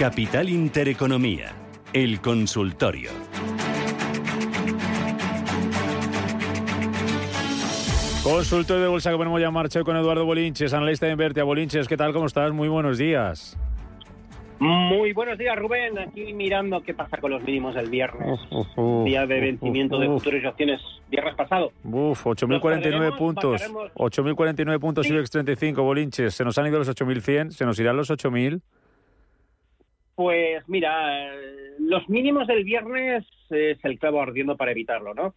Capital Intereconomía, el consultorio. Consultorio de bolsa que ponemos ya en marcha con Eduardo Bolinches, analista de Invertia. Bolinches, ¿qué tal? ¿Cómo estás? Muy buenos días. Muy buenos días, Rubén. Aquí mirando qué pasa con los mínimos del viernes. Día de vencimiento de futuros y opciones. Viernes pasado. Uf, 8.049 puntos. 8.049 puntos y IBEX 35, Bolinches. Se nos han ido los 8.100, se nos irán los 8.000. Pues mira, los mínimos del viernes es el clavo ardiendo para evitarlo, ¿no?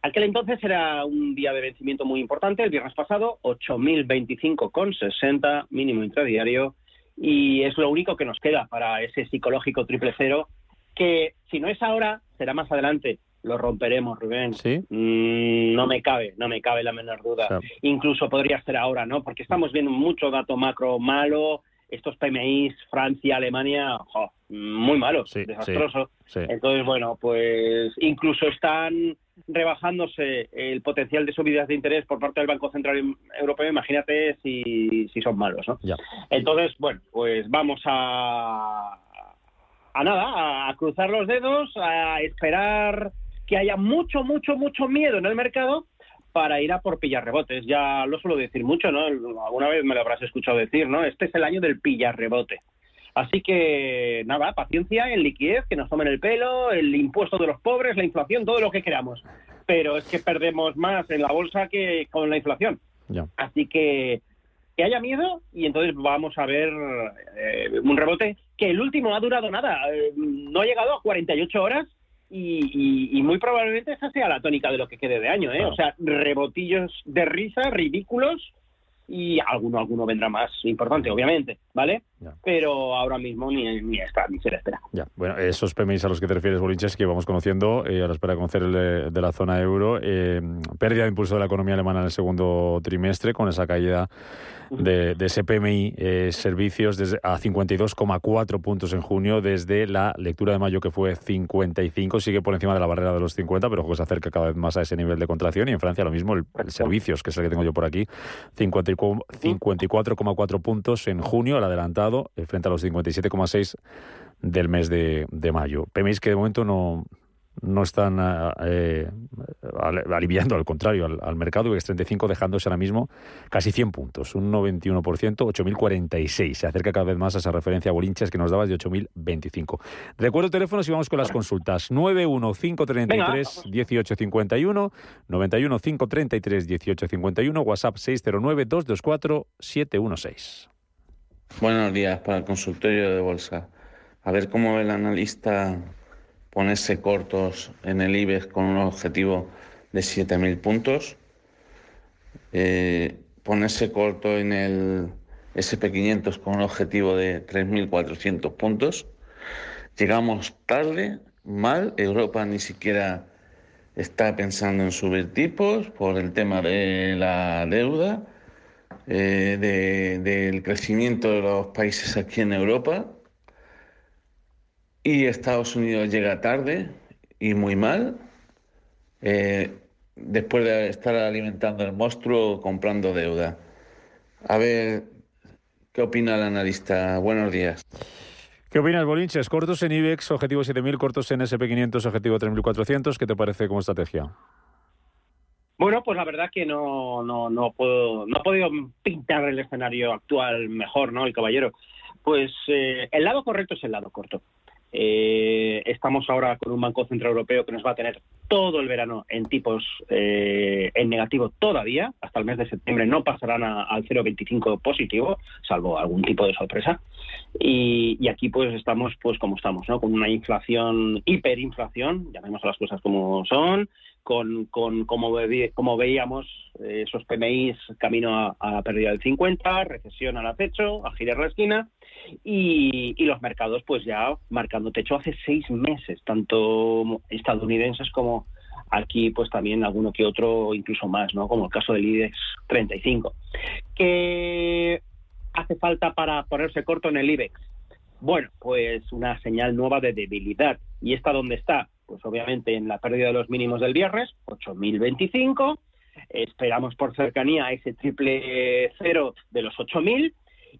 Aquel entonces era un día de vencimiento muy importante, el viernes pasado, 8.025,60 mínimo intradiario, y es lo único que nos queda para ese psicológico triple cero, que si no es ahora, será más adelante. Lo romperemos, Rubén. ¿Sí? Mm, no me cabe, no me cabe la menor duda. Incluso podría ser ahora, ¿no? Porque estamos viendo mucho dato macro malo, estos PMIs, Francia, Alemania, muy malos, Sí, desastroso. sí, sí. Entonces, bueno, pues incluso están rebajándose el potencial de subidas de interés por parte del Banco Central Europeo, imagínate si, si son malos, ¿no? Ya. Entonces, bueno, pues vamos a, a nada, a cruzar los dedos, a esperar que haya mucho, mucho, mucho miedo en el mercado para ir a por pillar rebotes. Ya lo suelo decir mucho, ¿no? Alguna vez me lo habrás escuchado decir, ¿no? Este es el año del pillar rebote. Así que nada, paciencia, en liquidez, que nos tomen el pelo, el impuesto de los pobres, la inflación, todo lo que queramos. Pero es que perdemos más en la bolsa que con la inflación. Así que que haya miedo y entonces vamos a ver eh, un rebote que el último ha durado nada, eh, no ha llegado a 48 horas y, y- y muy probablemente esa sea la tónica de lo que quede de año, ¿eh? Claro. O sea, rebotillos de risa, ridículos y alguno alguno vendrá más importante, obviamente, ¿vale? Ya. Pero ahora mismo ni, ni está ni se le espera. Ya, bueno, esos PMIs a los que te refieres, Bolinches, que vamos conociendo eh, a la espera de conocer el de, la zona euro, eh, pérdida de impulso de la economía alemana en el segundo trimestre, con esa caída de, de ese PMI eh, servicios desde, a 52,4 puntos en junio, desde la lectura de mayo que fue 55, sigue por encima de la barrera de los 50, pero se acerca cada vez más a ese nivel de contracción. Y en Francia lo mismo, el, el servicios, que es el que tengo yo por aquí, 50 y cu- 54,4 puntos en junio, el adelantado, eh, frente a los 57,6 del mes de, de mayo. PMIs que de momento no, no están eh, al- aliviando, al contrario, al, al mercado IBEX 35 dejándose ahora mismo casi 100 puntos, un 91%, 8.046. Se acerca cada vez más a esa referencia a Bolinches que nos dabas de 8.025. Recuerdo teléfonos y vamos con las consultas. 91533 1851, 91 533 1851, WhatsApp 609 224 716. Buenos días para el consultorio de bolsa. A ver cómo ve el analista ponerse cortos en el IBEX con un objetivo de 7.000 puntos, eh, ponerse corto en el SP500 con un objetivo de 3.400 puntos. Llegamos tarde, mal, Europa ni siquiera está pensando en subir tipos por el tema de la deuda eh, de- del crecimiento de los países aquí en Europa y Estados Unidos llega tarde y muy mal eh, después de estar alimentando el monstruo comprando deuda. A ver, ¿qué opina el analista? Buenos días. ¿Qué opinas, Bolinches? Cortos en IBEX, objetivo 7.000, cortos en SP500, objetivo 3.400. ¿Qué te parece como estrategia? Bueno, pues la verdad que no, no, no puedo, no he podido pintar el escenario actual mejor, ¿no? El caballero. Pues eh, el lado correcto es el lado corto. Eh, estamos ahora con un Banco Central Europeo que nos va a tener todo el verano en tipos eh, en negativo todavía, hasta el mes de septiembre no pasarán a- al 0,25 positivo, salvo algún tipo de sorpresa. Y, y aquí pues estamos pues como estamos, ¿no? Con una inflación, hiperinflación, llamemos a las cosas como son, con, con como, como veíamos, eh, esos PMIs camino a, a, pérdida del 50, recesión al acecho, a girar la esquina, y, y, los mercados pues ya marcando techo hace seis meses, tanto estadounidenses como aquí pues también alguno que otro, incluso más, ¿no? Como el caso del IBEX 35. ¿Qué hace falta para ponerse corto en el IBEX? Bueno, pues una señal nueva de debilidad. ¿Y esta dónde está? Pues obviamente en la pérdida de los mínimos del viernes, 8.025. Esperamos por cercanía ese triple cero de los 8.000.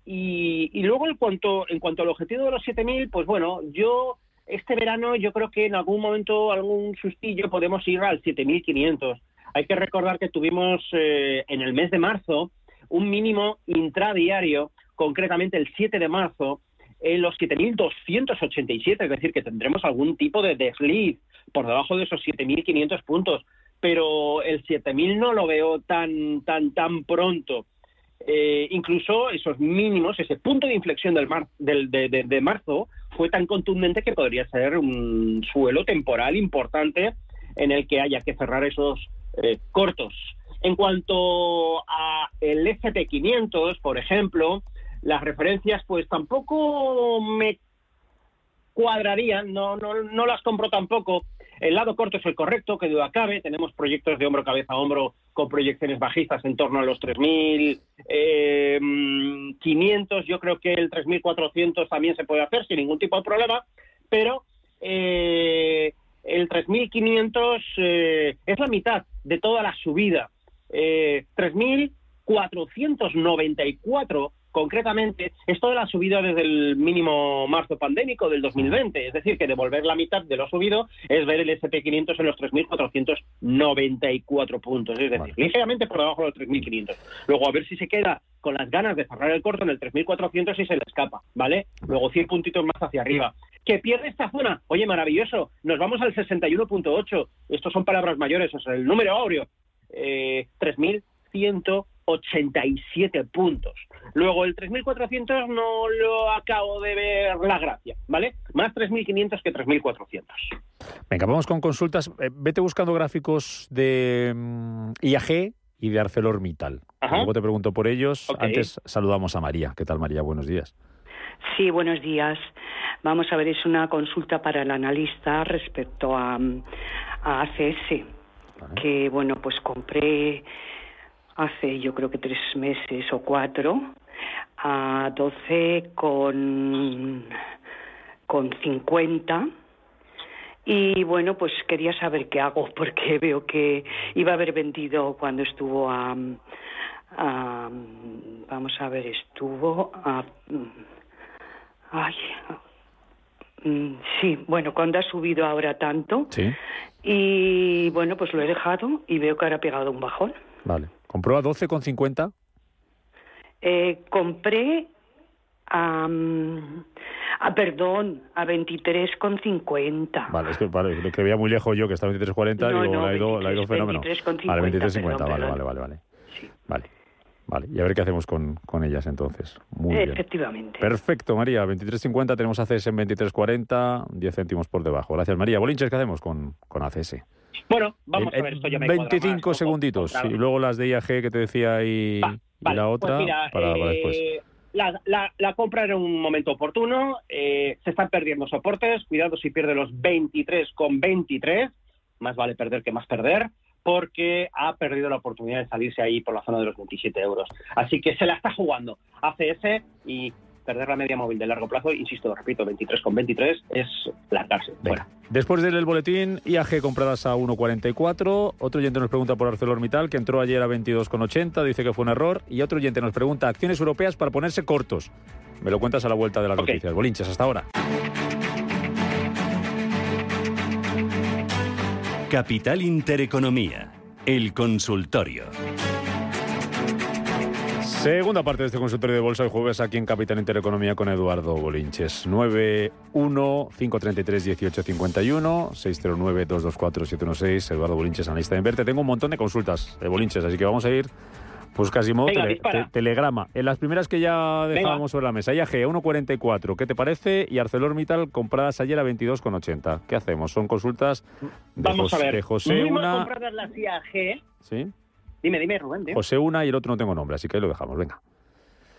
Y, y luego en cuanto, en cuanto al objetivo de los 7.000, pues bueno, yo este verano yo creo que en algún momento, algún sustillo, podemos ir al 7.500. Hay que recordar que tuvimos eh, en el mes de marzo un mínimo intradiario, concretamente el 7 de marzo, en los 7.287, es decir, que tendremos algún tipo de desliz por debajo de esos 7.500 puntos, pero el 7.000 no lo veo tan, tan, tan pronto. Eh, incluso esos mínimos, ese punto de inflexión del, mar, del de, marzo, fue tan contundente que podría ser un suelo temporal importante en el que haya que cerrar esos eh, cortos. En cuanto a el SP500, por ejemplo, las referencias pues tampoco me cuadrarían, no, no, no las compro tampoco. El lado corto es el correcto, que duda cabe. Tenemos proyectos de hombro, cabeza, hombro con proyecciones bajistas en torno a los 3.500. Eh, Yo creo que el 3.400 también se puede hacer sin ningún tipo de problema, pero eh, el 3.500 eh, es la mitad de toda la subida. Eh, 3.494 concretamente, esto de la subida desde el mínimo marzo pandémico del 2020, es decir, que devolver la mitad de lo subido es ver el SP500 en los 3.494 puntos, es decir, vale. ligeramente por debajo de los 3.500. Luego, a ver si se queda con las ganas de cerrar el corto en el 3.400 y se le escapa, ¿vale? Luego 100 puntitos más hacia arriba. ¿Que pierde esta zona? Oye, maravilloso. Nos vamos al 61.8. Estos son palabras mayores, o sea, el número áureo. Eh, 3.100 87 puntos. Luego el 3.400 no lo acabo de ver la gracia, ¿vale? Más 3.500 que 3.400. Venga, vamos con consultas. Eh, vete buscando gráficos de um, IAG y de ArcelorMittal. Ajá. Luego te pregunto por ellos. Okay. Antes saludamos a María. ¿Qué tal, María? Buenos días. Sí, buenos días. Vamos a ver, es una consulta para el analista respecto a, a ACS, vale. que, bueno, pues compré hace yo creo que tres meses o cuatro a 12 con, con 50 y bueno pues quería saber qué hago porque veo que iba a haber vendido cuando estuvo a, a vamos a ver estuvo a ay mm, sí bueno cuando ha subido ahora tanto. Sí. Y bueno pues lo he dejado y veo que ahora ha pegado un bajón. Vale ¿Compró a 12,50? Eh, compré a, a, perdón, a 23,50. Vale, es que, vale, que veía muy lejos yo que está a 23,40 no, y digo, no, la, ha ido, 23, la ido fenómeno. 23,50. Vale, 23,50, vale, vale, vale, vale. Sí. Vale. Vale, y a ver qué hacemos con, con ellas entonces. Muy bien. Efectivamente. Perfecto, María. 23.50, tenemos ACS en 23.40, 10 céntimos por debajo. Gracias, María. Bolinches, ¿qué hacemos con, con ACS? Bueno, vamos a ver, esto ya me 25 más, segunditos. Y luego las de IAG que te decía y, Va, vale, y la otra pues mira, para, eh, para, después. La, la, la, compra en un momento oportuno, eh, se están perdiendo soportes, cuidado si pierde los 23 con 23, más vale perder que más perder, porque ha perdido la oportunidad de salirse ahí por la zona de los 27 euros. Así que se la está jugando ACS y perder la media móvil de largo plazo, insisto, repito, 23 con 23 es largarse. Fuera. Después del boletín, IAG compradas a 1,44. Otro oyente nos pregunta por ArcelorMittal, que entró ayer a 22,80, dice que fue un error. Y otro oyente nos pregunta acciones europeas para ponerse cortos. Me lo cuentas a la vuelta de las okay. noticias. Bolinches, hasta ahora. Capital Intereconomía, el consultorio. Segunda parte de este consultorio de bolsa el jueves aquí en Capital Intereconomía con Eduardo Bolinches. 91-533-1851, 609-224-716. Eduardo Bolinches, analista de Inverte. Tengo un montón de consultas de Bolinches, así que vamos a ir Pues casi modo telegrama. En las primeras que ya dejábamos sobre la mesa, IAG a 1,44, ¿qué te parece? Y ArcelorMittal compradas ayer a 22,80. ¿Qué hacemos? Son consultas de, Vamos a ver. de José Muy una... compradas las IAG. ¿Sí? Dime, dime, Rubén. dime. José una y el otro no tengo nombre, así que ahí lo dejamos, venga.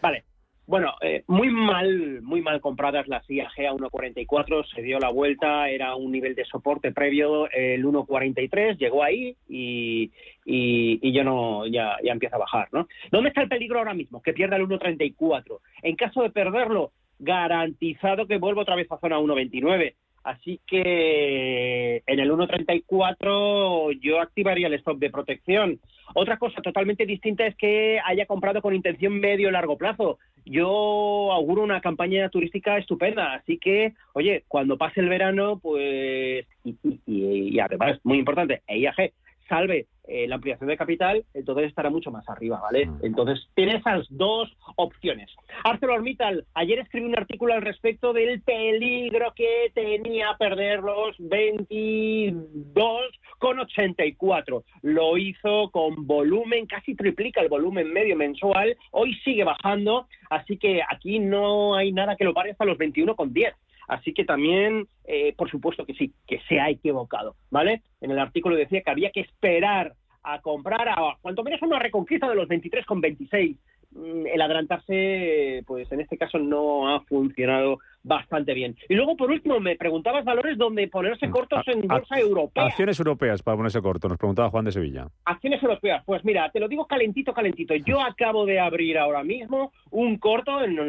Vale. Bueno, eh, muy mal, muy mal compradas las IAG a 1.44, se dio la vuelta, era un nivel de soporte previo, el 1.43, llegó ahí y, y, y ya no, ya, ya empieza a bajar, ¿no? ¿Dónde está el peligro ahora mismo? Que pierda el 1.34. En caso de perderlo, garantizado que vuelva otra vez a zona 1.29. Así que en el 1.34 yo activaría el stop de protección. Otra cosa totalmente distinta es que haya comprado con intención medio largo plazo. Yo auguro una campaña turística estupenda, así que, oye, cuando pase el verano, pues, y, y, y además, muy importante, EIAG salve eh, la ampliación de capital, entonces estará mucho más arriba, ¿vale? Entonces, tiene esas dos opciones. ArcelorMittal, ayer escribí un artículo al respecto del peligro que tenía perder los 22,84. Lo hizo con volumen, casi triplica el volumen medio mensual, hoy sigue bajando, así que aquí no hay nada que lo pare hasta los 21,10. Así que también, eh, por supuesto que sí, que se ha equivocado, ¿vale? En el artículo decía que había que esperar a comprar a cuanto menos una reconquista de los 23,26. Mm, El adelantarse, pues en este caso no ha funcionado bastante bien. Y luego, por último, me preguntabas valores donde ponerse cortos en A- bolsa europea. Acciones europeas para ponerse corto, nos preguntaba Juan de Sevilla. Acciones europeas, pues mira, te lo digo calentito, calentito. Yo acabo de abrir ahora mismo un corto en-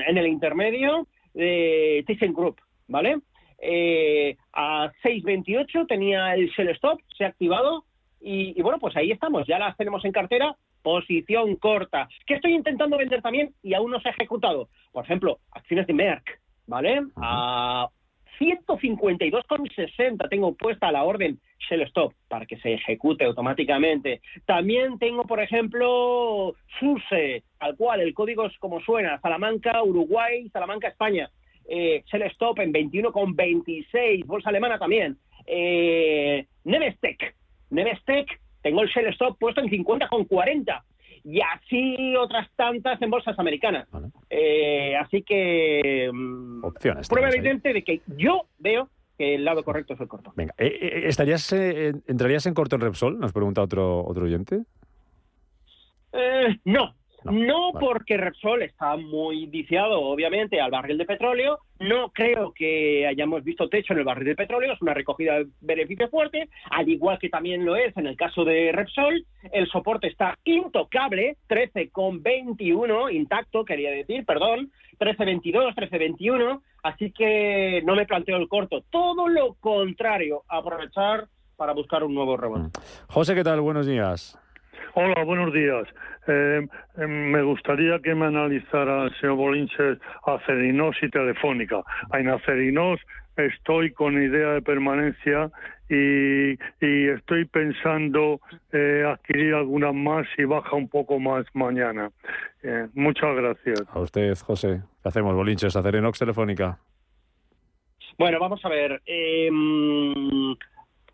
en el intermedio de ThyssenKrupp, ¿vale? Eh, a 6.28 tenía el shell stop, se ha activado y, y bueno, pues ahí estamos, ya las tenemos en cartera, posición corta. ¿Qué estoy intentando vender también y aún no se ha ejecutado? Por ejemplo, acciones de Merck, ¿vale? A 152,60 tengo puesta la orden Shell Stop para que se ejecute automáticamente. También tengo, por ejemplo, SUSE, tal cual, el código es como suena, Salamanca, Uruguay, Salamanca, España. Eh, Shell Stop en 21,26, bolsa alemana también. Eh, Nevestec, Nevestec, tengo el Shell Stop puesto en 50,40 y así otras tantas en bolsas americanas. Vale. Eh, así que mm, Opciones. prueba ahí. evidente de que yo veo que el lado correcto es el corto. Venga, eh, eh, ¿estarías, eh, ¿entrarías en corto en Repsol? Nos pregunta otro, otro oyente. Eh, no. No, No, vale. porque Repsol está muy viciado, obviamente, al barril de petróleo. No creo que hayamos visto techo en el barril de petróleo. Es una recogida de beneficio fuerte, al igual que también lo es en el caso de Repsol. El soporte está intocable, 13,21, intacto, quería decir, perdón, 13,22, 13,21. Así que no me planteo el corto. Todo lo contrario, aprovechar para buscar un nuevo rebote. José, ¿qué tal? Buenos días. Hola, buenos días. Eh, eh, me gustaría que me analizara el señor Bolinches Acerinos y Telefónica. En Acerinos estoy con idea de permanencia y, y estoy pensando eh, adquirir algunas más y baja un poco más mañana. Eh, muchas gracias. A usted, José. ¿Qué hacemos? Bolinches, hacer Enox Telefónica. Bueno, vamos a ver. eh,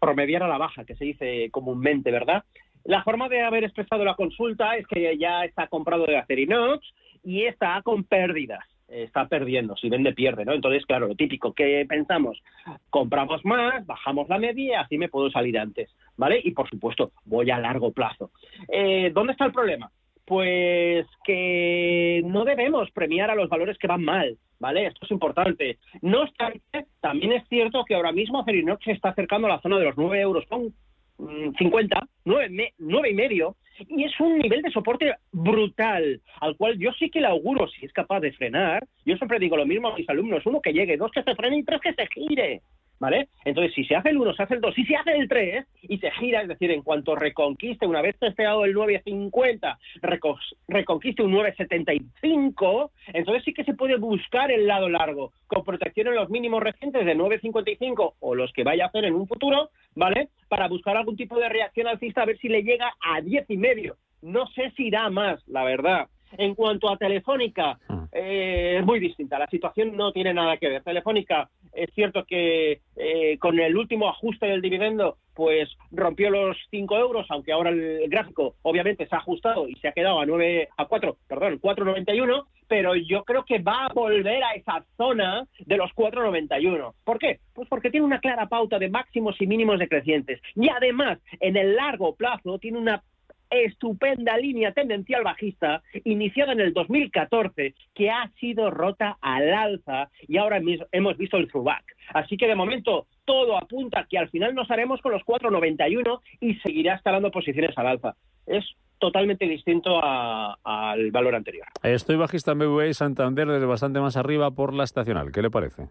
promediar a la baja, que se dice comúnmente, ¿verdad? La forma de haber expresado la consulta es que ya está comprado de Acerinox y está con pérdidas. Está perdiendo, si vende pierde, ¿no? Entonces, claro, lo típico que pensamos, compramos más, bajamos la media así me puedo salir antes, ¿vale? Y por supuesto, voy a largo plazo. Eh, ¿Dónde está el problema? Pues que no debemos premiar a los valores que van mal, ¿vale? Esto es importante. No obstante, también es cierto que ahora mismo Acerinox se está acercando a la zona de los 9 euros con 50, 9, me- nueve y medio, y es un nivel de soporte brutal, al cual yo sí que le auguro, si es capaz de frenar, yo siempre digo lo mismo a mis alumnos, uno que llegue, dos que se frene y tres que se gire, ¿vale? Entonces, si se hace el uno, se hace el dos, si se hace el tres y se gira, es decir, en cuanto reconquiste, una vez testeado el 9.50, recos- reconquiste un 9.75, entonces sí que se puede buscar el lado largo, con protección en los mínimos recientes de 9.55 o los que vaya a hacer en un futuro, ¿vale? Para buscar algún tipo de reacción alcista, a ver si le llega a 10 y medio. No sé si irá más, la verdad. En cuanto a Telefónica, Mm. eh, es muy distinta. La situación no tiene nada que ver. Telefónica Es cierto que eh, con el último ajuste del dividendo, pues rompió los 5 euros, aunque ahora el gráfico obviamente se ha ajustado y se ha quedado a 9 a 4, perdón, 4.91, pero yo creo que va a volver a esa zona de los 4.91. ¿Por qué? Pues porque tiene una clara pauta de máximos y mínimos decrecientes. Y además, en el largo plazo, tiene una estupenda línea tendencial bajista iniciada en el 2014 que ha sido rota al alza y ahora hemos visto el throwback. Así que de momento todo apunta que al final nos haremos con los 4.91 y seguirá escalando posiciones al alza. Es totalmente distinto al valor anterior. Estoy bajista en BBVA y Santander desde bastante más arriba por la estacional. ¿Qué le parece?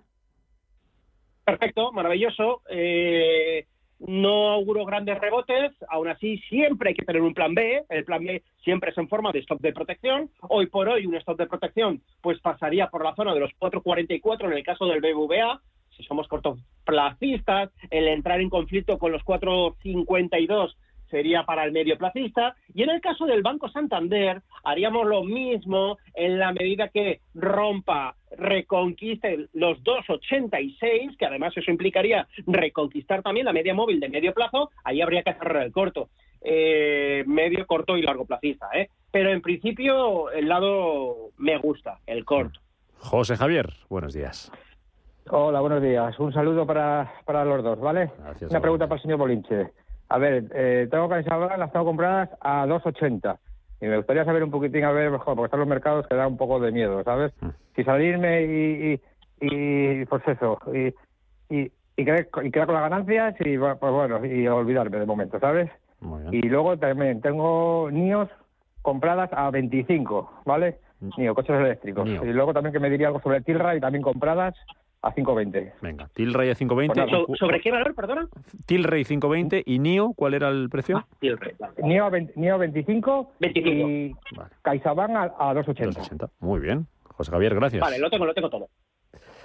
Perfecto, maravilloso. Eh, no auguro grandes rebotes, aún así siempre hay que tener un plan B, el plan B siempre es en forma de stop de protección, hoy por hoy un stop de protección pues pasaría por la zona de los 4.44 en el caso del BBVA, si somos cortoplacistas, el entrar en conflicto con los 4.52 sería para el medio placista. Y en el caso del Banco Santander, haríamos lo mismo en la medida que rompa, reconquiste los 2,86, que además eso implicaría reconquistar también la media móvil de medio plazo, ahí habría que cerrar el corto. Eh, medio, corto y largo placista. ¿eh? Pero en principio el lado me gusta, el corto. José Javier, buenos días. Hola, buenos días. Un saludo para, para los dos, ¿vale? Una pregunta para el señor Bolinche. A ver, eh, tengo CaixaBank, las tengo compradas a 2,80. Y me gustaría saber un poquitín, a ver, mejor, porque están los mercados que da un poco de miedo, ¿sabes? Mm. Si salirme y, y, pues eso, y, y, y, quedar, y quedar con las ganancias y, pues bueno, y olvidarme de momento, ¿sabes? Y luego también tengo NIOS compradas a 25, ¿vale? Mm. NIO, coches eléctricos. Y luego también que me diría algo sobre Tilray, también compradas a 5.20. Venga, Tilray a 5.20. Pues ¿Sobre qué valor, perdona? Tilray 5.20 y NIO, ¿cuál era el precio? Ah, Tilray. NIO, 25, 25. y vale. CaixaBank a, a 2.80. 2.80. Muy bien. José Javier, gracias. Vale, lo tengo, lo tengo todo.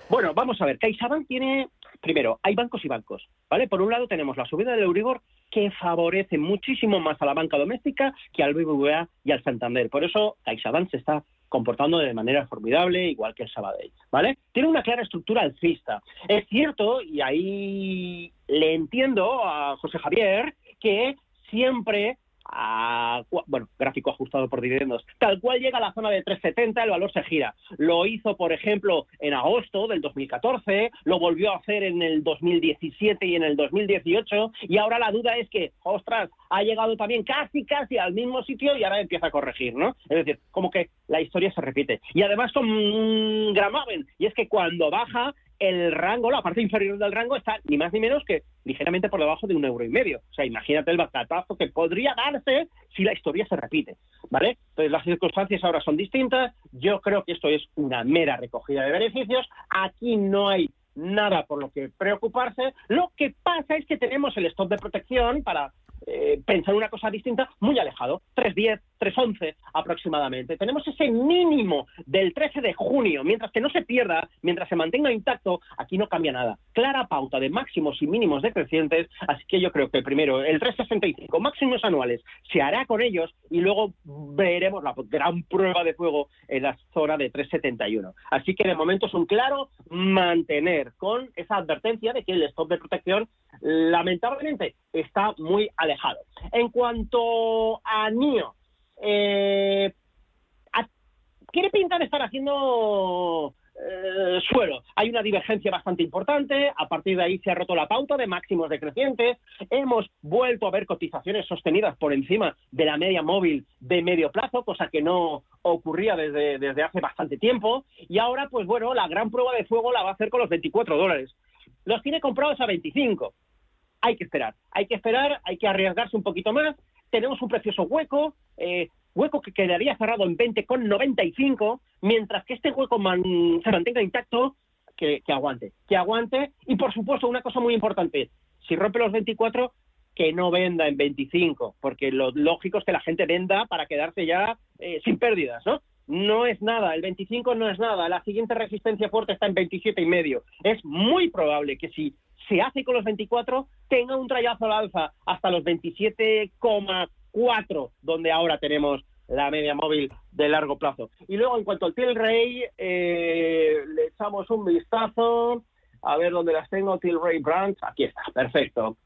Bueno, vamos a ver. CaixaBank tiene, primero, hay bancos y bancos, ¿vale? Por un lado tenemos la subida del Euribor que favorece muchísimo más a la banca doméstica que al BBVA y al Santander. Por eso CaixaBank se está comportando de manera formidable, igual que el Sabadell, ¿vale? Tiene una clara estructura alcista. Es cierto, y ahí le entiendo a José Javier, que siempre bueno, gráfico ajustado por dividendos, tal cual llega a la zona de 370, el valor se gira. Lo hizo, por ejemplo, en agosto del 2014, lo volvió a hacer en el 2017 y en el 2018, y ahora la duda es que, ostras, ha llegado también casi, casi al mismo sitio y ahora empieza a corregir, ¿no? Es decir, como que la historia se repite. Y además son gramaven, y es que cuando baja, el rango, la parte inferior del rango está ni más ni menos que ligeramente por debajo de un euro y medio. O sea, imagínate el batatazo que podría darse si la historia se repite, ¿vale? Entonces las circunstancias ahora son distintas. Yo creo que esto es una mera recogida de beneficios. Aquí no hay nada por lo que preocuparse. Lo que pasa es que tenemos el stop de protección para eh, pensar una cosa distinta muy alejado, 3.10, 3.11 aproximadamente. Tenemos ese mínimo del 13 de junio, mientras que no se pierda, mientras se mantenga intacto, aquí no cambia nada. Clara pauta de máximos y mínimos decrecientes, así que yo creo que primero el 365 máximos anuales se hará con ellos y luego veremos la gran prueba de fuego en la zona de 371. Así que de momento es un claro mantener con esa advertencia de que el stop de protección lamentablemente está muy alejado. En cuanto a NIO, eh, quiere pintar estar haciendo eh, suelo. Hay una divergencia bastante importante, a partir de ahí se ha roto la pauta de máximos decrecientes, hemos vuelto a ver cotizaciones sostenidas por encima de la media móvil de medio plazo, cosa que no ocurría desde, desde hace bastante tiempo, y ahora, pues bueno, la gran prueba de fuego la va a hacer con los 24 dólares. Los tiene comprados a 25 hay que esperar. Hay que esperar, hay que arriesgarse un poquito más. Tenemos un precioso hueco, eh, hueco que quedaría cerrado en 20,95, mientras que este hueco se mantenga intacto, que, aguante, que aguante. Y por supuesto, una cosa muy importante, si rompe los 24, que no venda en 25, porque lo lógico es que la gente venda para quedarse ya eh, sin pérdidas, ¿no? No es nada, el 25 no es nada, la siguiente resistencia fuerte está en 27 y medio. Es muy probable que si se hace con los 24, tenga un trayazo al alza hasta los 27,4, donde ahora tenemos la media móvil de largo plazo. Y luego, en cuanto al Tilray, eh, le echamos un vistazo. A ver dónde las tengo. Tilray Brands. Aquí está. Perfecto.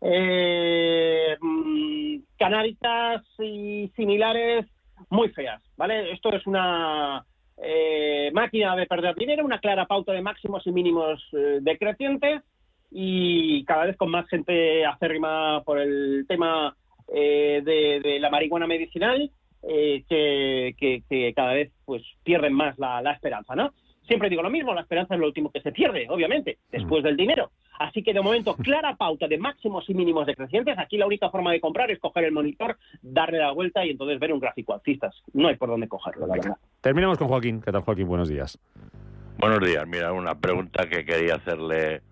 Eh, mm, canaritas y similares muy feas, ¿vale? Esto es una eh, máquina de perder dinero, una clara pauta de máximos y mínimos eh, decrecientes y cada vez con más gente acérrima por el tema eh, de, la marihuana medicinal que, cada vez pues pierden más la, la esperanza, ¿no? Siempre digo lo mismo, la esperanza es lo último que se pierde, obviamente, después del dinero. Así que de momento, clara pauta de máximos y mínimos decrecientes. Aquí la única forma de comprar es coger el monitor, darle la vuelta y entonces ver un gráfico alcistas. No hay por dónde cogerlo, la verdad. Terminamos con Joaquín. ¿Qué tal, Joaquín? Buenos días. Buenos días. Mira, una pregunta que quería hacerle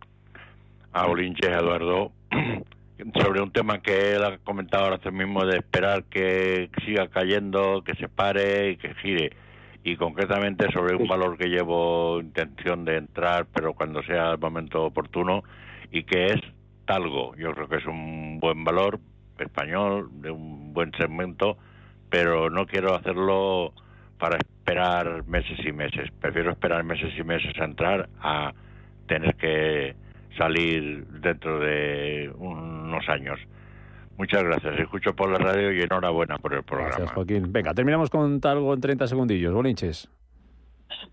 a Olinche Eduardo sobre un tema que él ha comentado ahora mismo de esperar que siga cayendo, que se pare y que gire y concretamente sobre un valor que llevo intención de entrar, pero cuando sea el momento oportuno, y que es Talgo. Yo creo que es un buen valor español, de un buen segmento, pero no quiero hacerlo para esperar meses y meses. Prefiero esperar meses y meses a entrar a tener que salir dentro de unos años. Muchas gracias. Escucho por la radio y enhorabuena por el programa. Gracias, Joaquín. Venga, terminamos con algo en 30 segundillos. Bolinches.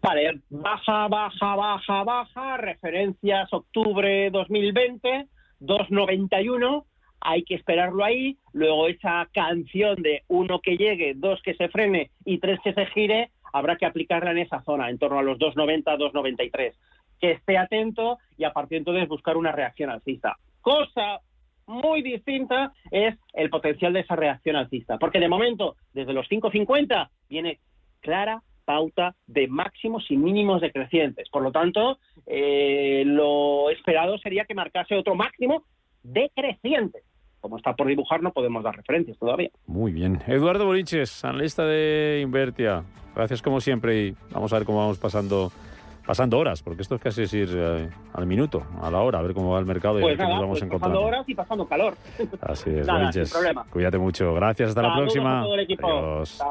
Vale, baja, baja, baja, baja. Referencias octubre 2020, 291. Hay que esperarlo ahí. Luego esa canción de uno que llegue, dos que se frene y tres que se gire, habrá que aplicarla en esa zona, en torno a los 290, 293. Que esté atento y a partir de entonces buscar una reacción alcista. Cosa muy distinta es el potencial de esa reacción alcista. Porque de momento, desde los 5.50, viene clara pauta de máximos y mínimos decrecientes. Por lo tanto, eh, lo esperado sería que marcase otro máximo decreciente. Como está por dibujar, no podemos dar referencias todavía. Muy bien. Eduardo Boliches, analista de Invertia. Gracias como siempre y vamos a ver cómo vamos pasando pasando horas, porque esto es casi ir eh, al minuto, a la hora, a ver cómo va el mercado y pues nos vamos pues Pasando horas y pasando calor. Así es, nada, Cuídate mucho. Gracias, hasta la próxima. Adiós.